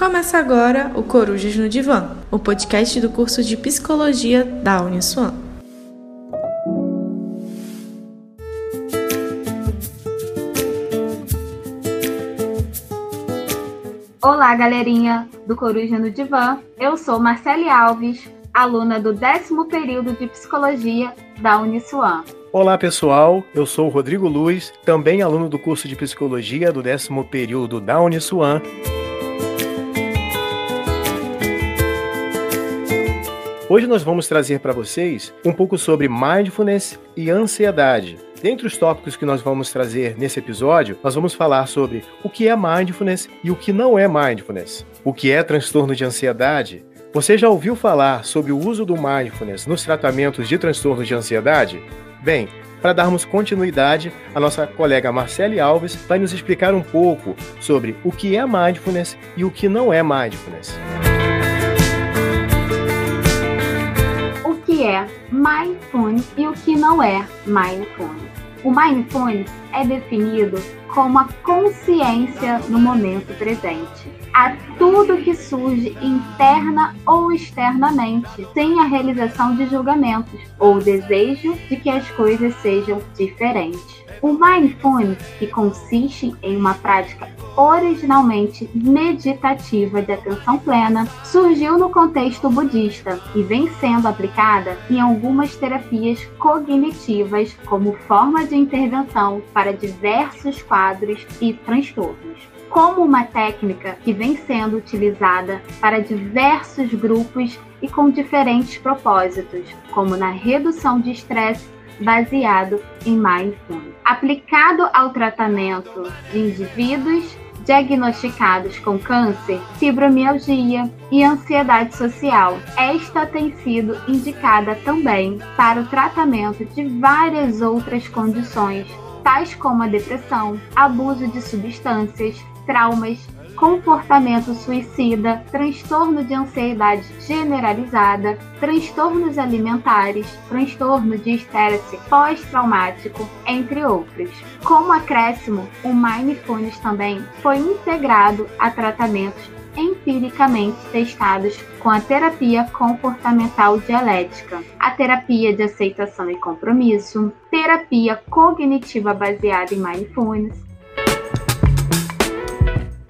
Começa agora o Corujas no Divã, o podcast do curso de Psicologia da Uniswan. Olá, galerinha do Coruja no Divã. Eu sou Marcele Alves, aluna do décimo período de Psicologia da Uniswan. Olá pessoal, eu sou o Rodrigo Luz, também aluno do curso de Psicologia do décimo período da Uniswan. Hoje nós vamos trazer para vocês um pouco sobre mindfulness e ansiedade. Dentre os tópicos que nós vamos trazer nesse episódio, nós vamos falar sobre o que é mindfulness e o que não é mindfulness, o que é transtorno de ansiedade. Você já ouviu falar sobre o uso do mindfulness nos tratamentos de transtorno de ansiedade? Bem, para darmos continuidade, a nossa colega Marcele Alves vai nos explicar um pouco sobre o que é mindfulness e o que não é mindfulness. Mindfulness e o que não é mindfulness. O mindfulness é definido como a consciência no momento presente, a tudo que surge interna ou externamente, sem a realização de julgamentos ou desejo de que as coisas sejam diferentes. O mindfulness, que consiste em uma prática originalmente meditativa de atenção plena, surgiu no contexto budista e vem sendo aplicada em algumas terapias cognitivas como forma de intervenção para diversos quadros e transtornos. Como uma técnica que vem sendo utilizada para diversos grupos e com diferentes propósitos, como na redução de estresse baseado em mindfulness. Aplicado ao tratamento de indivíduos diagnosticados com câncer, fibromialgia e ansiedade social. Esta tem sido indicada também para o tratamento de várias outras condições, tais como a depressão, abuso de substâncias, traumas, comportamento suicida, transtorno de ansiedade generalizada, transtornos alimentares, transtorno de estresse pós-traumático, entre outros. Como acréscimo, o Mindfulness também foi integrado a tratamentos empiricamente testados com a terapia comportamental dialética, a terapia de aceitação e compromisso, terapia cognitiva baseada em mindfulness,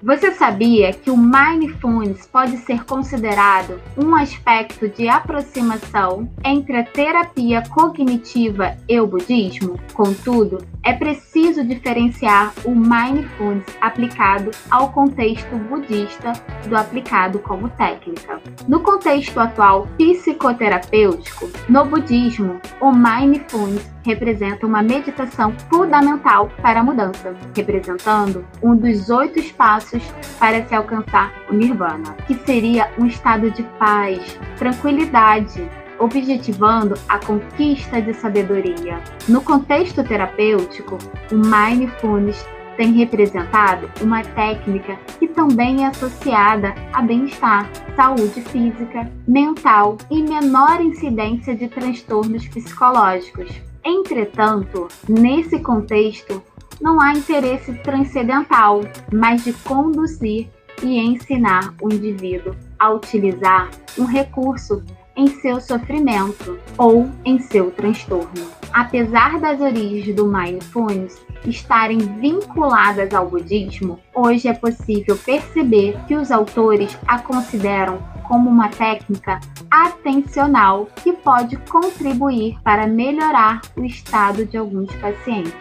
você sabia que o mindfulness pode ser considerado um aspecto de aproximação entre a terapia cognitiva e o budismo? Contudo, é preciso diferenciar o mindfulness aplicado ao contexto budista do aplicado como técnica. No contexto atual psicoterapêutico, no budismo, o mindfulness representa uma meditação fundamental para a mudança, representando um dos oito passos para se alcançar o nirvana, que seria um estado de paz, tranquilidade, objetivando a conquista de sabedoria. No contexto terapêutico, o mindfulness tem representado uma técnica que também é associada a bem-estar, saúde física, mental e menor incidência de transtornos psicológicos. Entretanto, nesse contexto, não há interesse transcendental, mas de conduzir e ensinar o indivíduo a utilizar um recurso em seu sofrimento ou em seu transtorno. Apesar das origens do mindfulness estarem vinculadas ao budismo, hoje é possível perceber que os autores a consideram como uma técnica atencional que pode contribuir para melhorar o estado de alguns pacientes.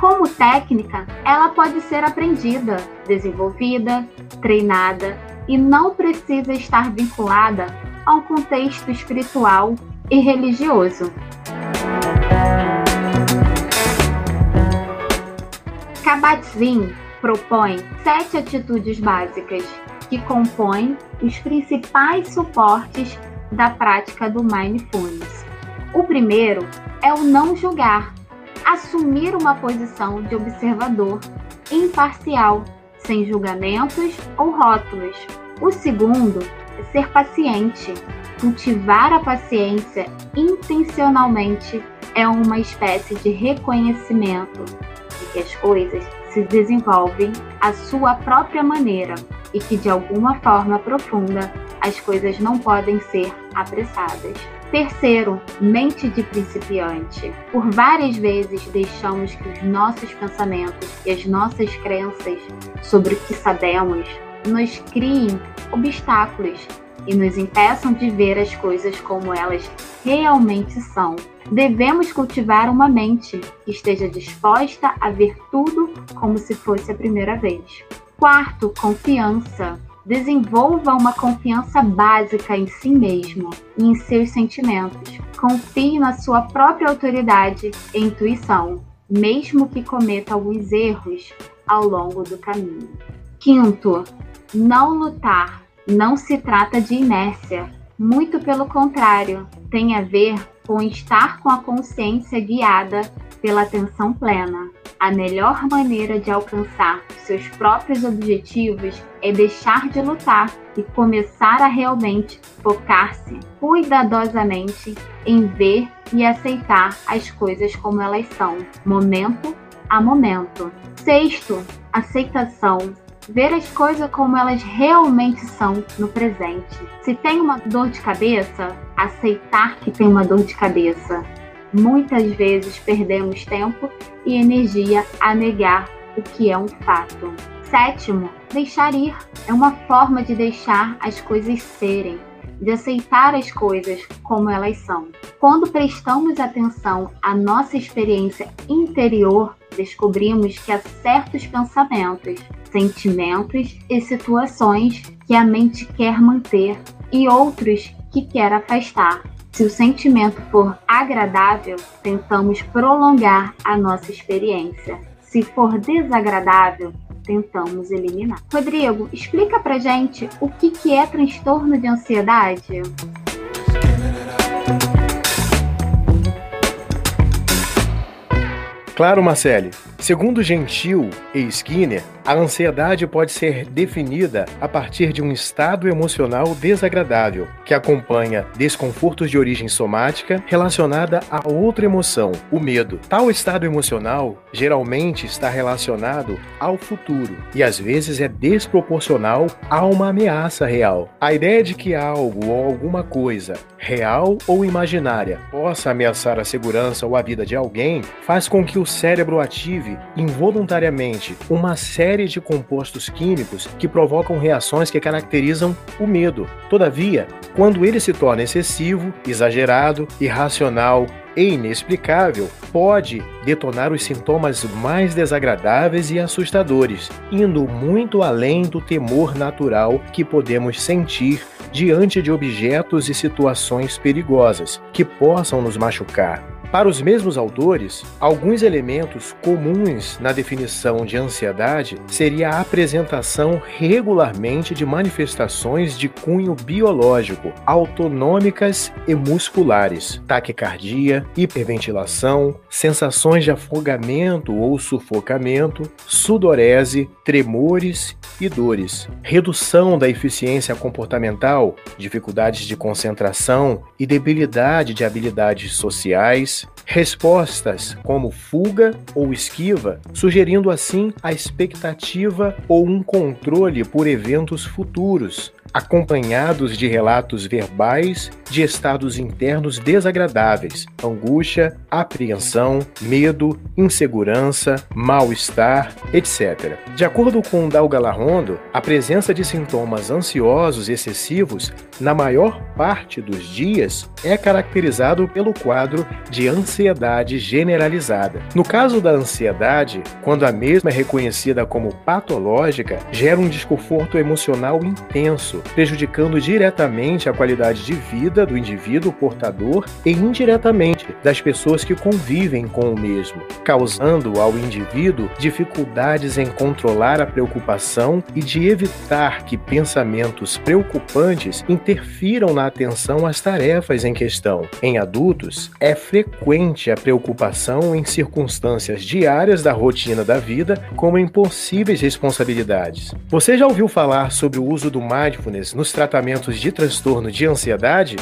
Como técnica, ela pode ser aprendida, desenvolvida, treinada e não precisa estar vinculada a um contexto espiritual e religioso. Kabat-Zinn propõe sete atitudes básicas que compõem os principais suportes da prática do mindfulness. O primeiro é o não julgar, assumir uma posição de observador imparcial, sem julgamentos ou rótulos. O segundo ser paciente. Cultivar a paciência intencionalmente é uma espécie de reconhecimento de que as coisas se desenvolvem à sua própria maneira e que de alguma forma profunda as coisas não podem ser apressadas. Terceiro, mente de principiante. Por várias vezes deixamos que os nossos pensamentos e as nossas crenças sobre o que sabemos nos criem obstáculos e nos impeçam de ver as coisas como elas realmente são. Devemos cultivar uma mente que esteja disposta a ver tudo como se fosse a primeira vez. Quarto, confiança. Desenvolva uma confiança básica em si mesmo e em seus sentimentos. Confie na sua própria autoridade e intuição, mesmo que cometa alguns erros ao longo do caminho. Quinto, não lutar. Não se trata de inércia. Muito pelo contrário, tem a ver com estar com a consciência guiada pela atenção plena. A melhor maneira de alcançar seus próprios objetivos é deixar de lutar e começar a realmente focar-se cuidadosamente em ver e aceitar as coisas como elas são, momento a momento. Sexto, aceitação. Ver as coisas como elas realmente são no presente. Se tem uma dor de cabeça, aceitar que tem uma dor de cabeça Muitas vezes perdemos tempo e energia a negar o que é um fato. Sétimo, deixar ir é uma forma de deixar as coisas serem, de aceitar as coisas como elas são. Quando prestamos atenção à nossa experiência interior, descobrimos que há certos pensamentos, sentimentos e situações que a mente quer manter e outros que quer afastar. Se o sentimento for agradável, tentamos prolongar a nossa experiência. Se for desagradável, tentamos eliminar. Rodrigo, explica pra gente o que, que é transtorno de ansiedade? Claro, Marcele. Segundo Gentil e Skinner, a ansiedade pode ser definida a partir de um estado emocional desagradável, que acompanha desconfortos de origem somática relacionada a outra emoção, o medo. Tal estado emocional geralmente está relacionado ao futuro e às vezes é desproporcional a uma ameaça real. A ideia de que algo ou alguma coisa, real ou imaginária, possa ameaçar a segurança ou a vida de alguém faz com que o cérebro ative involuntariamente uma série série de compostos químicos que provocam reações que caracterizam o medo. Todavia, quando ele se torna excessivo, exagerado, irracional e inexplicável, pode detonar os sintomas mais desagradáveis e assustadores, indo muito além do temor natural que podemos sentir diante de objetos e situações perigosas que possam nos machucar. Para os mesmos autores, alguns elementos comuns na definição de ansiedade seria a apresentação regularmente de manifestações de cunho biológico, autonômicas e musculares, taquicardia, hiperventilação, sensações de afogamento ou sufocamento, sudorese, tremores e dores, redução da eficiência comportamental, dificuldades de concentração e debilidade de habilidades sociais, respostas como fuga ou esquiva, sugerindo assim a expectativa ou um controle por eventos futuros, acompanhados de relatos verbais de estados internos desagradáveis, angústia, apreensão, medo, insegurança, mal-estar, etc. De acordo com Dalgalarrondo, a presença de sintomas ansiosos excessivos na maior parte dos dias é caracterizado pelo quadro de ansiedade generalizada. No caso da ansiedade, quando a mesma é reconhecida como patológica, gera um desconforto emocional intenso, prejudicando diretamente a qualidade de vida do indivíduo portador e indiretamente das pessoas que convivem com o mesmo, causando ao indivíduo dificuldades em controlar a preocupação e de evitar que pensamentos preocupantes interfiram na atenção às tarefas em questão. Em adultos, é frequente a preocupação em circunstâncias diárias da rotina da vida, como em possíveis responsabilidades. Você já ouviu falar sobre o uso do mindfulness mindfulness nos tratamentos de transtorno de ansiedade?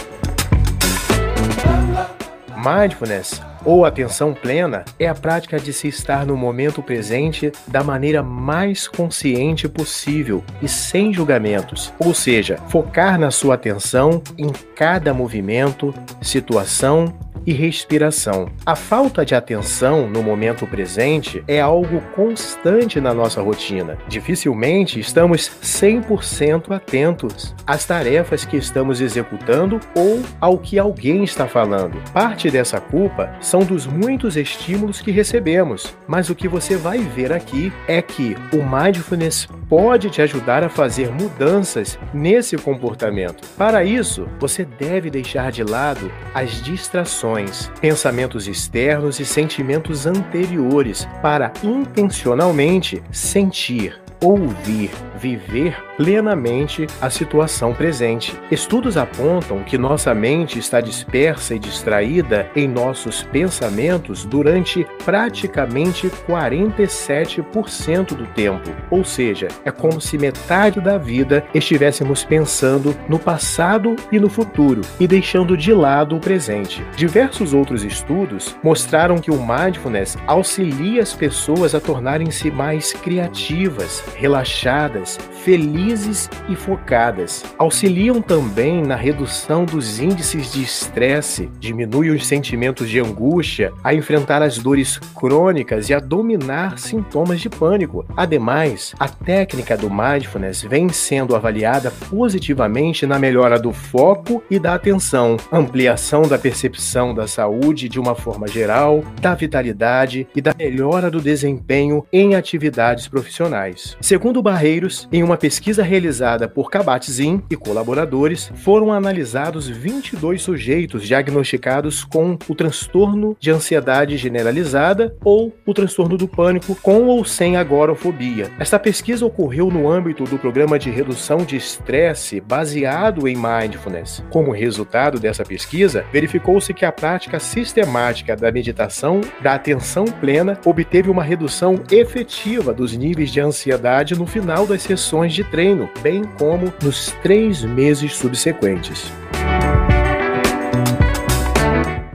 Mindfulness ou atenção plena é a prática de se estar no momento presente da maneira mais consciente possível e sem julgamentos, ou seja, focar na sua atenção em cada movimento, situação e respiração. A falta de atenção no momento presente é algo constante na nossa rotina. Dificilmente estamos 100% atentos às tarefas que estamos executando ou ao que alguém está falando. Parte dessa culpa são dos muitos estímulos que recebemos, mas o que você vai ver aqui é que o mindfulness pode te ajudar a fazer mudanças nesse comportamento. Para isso, você deve deixar de lado as distrações emoções, pensamentos externos e sentimentos anteriores para intencionalmente sentir, ouvir, viver plenamente a situação presente. Estudos apontam que nossa mente está dispersa e distraída em nossos pensamentos durante praticamente 47% do tempo, ou seja, é como se metade da vida estivéssemos pensando no passado e no futuro e deixando de lado o presente. Diversos outros estudos mostraram que o mindfulness auxilia as pessoas a tornarem-se mais criativas, relaxadas, felizes e focadas. Auxiliam também na redução dos índices de estresse, diminui os sentimentos de angústia, a enfrentar as dores crônicas e a dominar sintomas de pânico. Ademais, a técnica do mindfulness vem sendo avaliada positivamente na melhora do foco e da atenção, ampliação da percepção da saúde de uma forma geral, da vitalidade e da melhora do desempenho em atividades profissionais. Segundo Barreiros, em uma pesquisa realizada por Kabat-Zinn e colaboradores, foram analisados 22 sujeitos diagnosticados com o transtorno de ansiedade generalizada ou o transtorno do pânico com ou sem agorafobia. Esta pesquisa ocorreu no âmbito do programa de redução de estresse baseado em mindfulness. Como resultado dessa pesquisa, verificou-se que a prática sistemática da meditação da atenção plena obteve uma redução efetiva dos níveis de ansiedade no final das sessões de treino, bem como nos três meses subsequentes.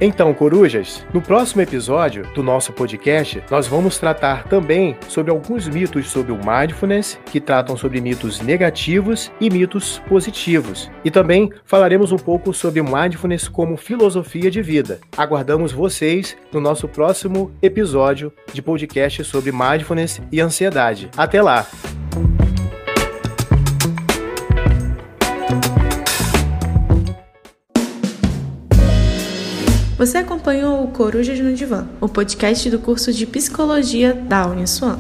Então, corujas, no próximo episódio do nosso podcast, nós vamos tratar também sobre alguns mitos sobre o mindfulness, que tratam sobre mitos negativos e mitos positivos. E também falaremos um pouco sobre mindfulness como filosofia de vida. Aguardamos vocês no nosso próximo episódio de podcast sobre mindfulness e ansiedade. Até lá! Você acompanhou o Corujas no Divã, o podcast do curso de Psicologia da Uniswan.